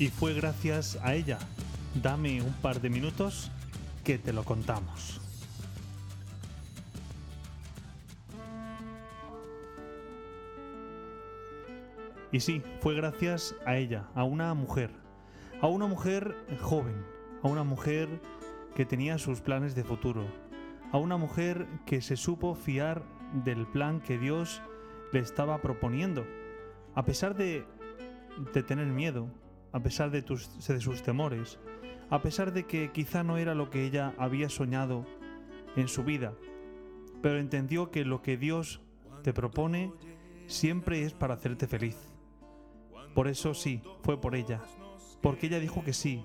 Y fue gracias a ella. Dame un par de minutos que te lo contamos. Y sí, fue gracias a ella, a una mujer, a una mujer joven, a una mujer que tenía sus planes de futuro, a una mujer que se supo fiar del plan que Dios le estaba proponiendo, a pesar de, de tener miedo, a pesar de, tus, sus temores, a pesar de que quizá no era lo que ella había soñado en su vida, pero entendió que lo que Dios te propone siempre es para hacerte feliz. Por eso sí, fue por ella, porque ella dijo que sí,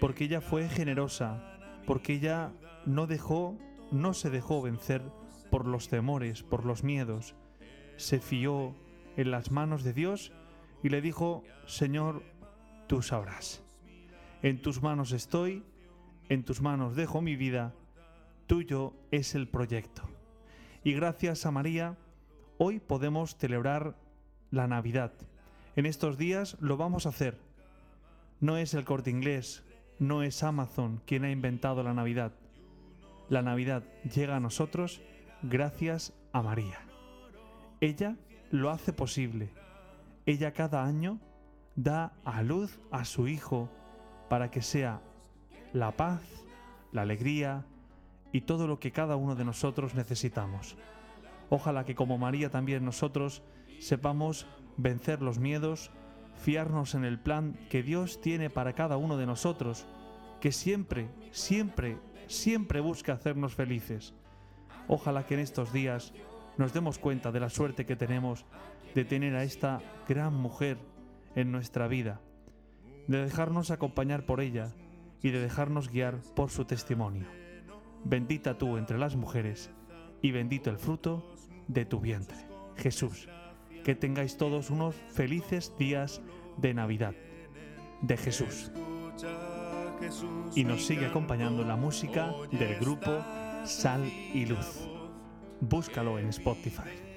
porque ella fue generosa, porque ella no dejó, no se dejó vencer por los temores, por los miedos, se fió en las manos de Dios y le dijo, Señor, tú sabrás. En tus manos estoy, en tus manos dejo mi vida, tuyo es el proyecto. Y gracias a María, hoy podemos celebrar la Navidad. En estos días lo vamos a hacer. No es el corte inglés, no es Amazon quien ha inventado la Navidad. La Navidad llega a nosotros gracias a María. Ella lo hace posible. Ella cada año da a luz a su Hijo para que sea la paz, la alegría y todo lo que cada uno de nosotros necesitamos. Ojalá que como María también nosotros sepamos vencer los miedos, fiarnos en el plan que Dios tiene para cada uno de nosotros, que siempre, siempre, siempre busca hacernos felices. Ojalá que en estos días nos demos cuenta de la suerte que tenemos de tener a esta gran mujer en nuestra vida, de dejarnos acompañar por ella y de dejarnos guiar por su testimonio. Bendita tú entre las mujeres y bendito el fruto de tu vientre. Jesús, que tengáis todos unos felices días de Navidad de Jesús. Y nos sigue acompañando la música del grupo Sal y Luz. Búscalo en Spotify.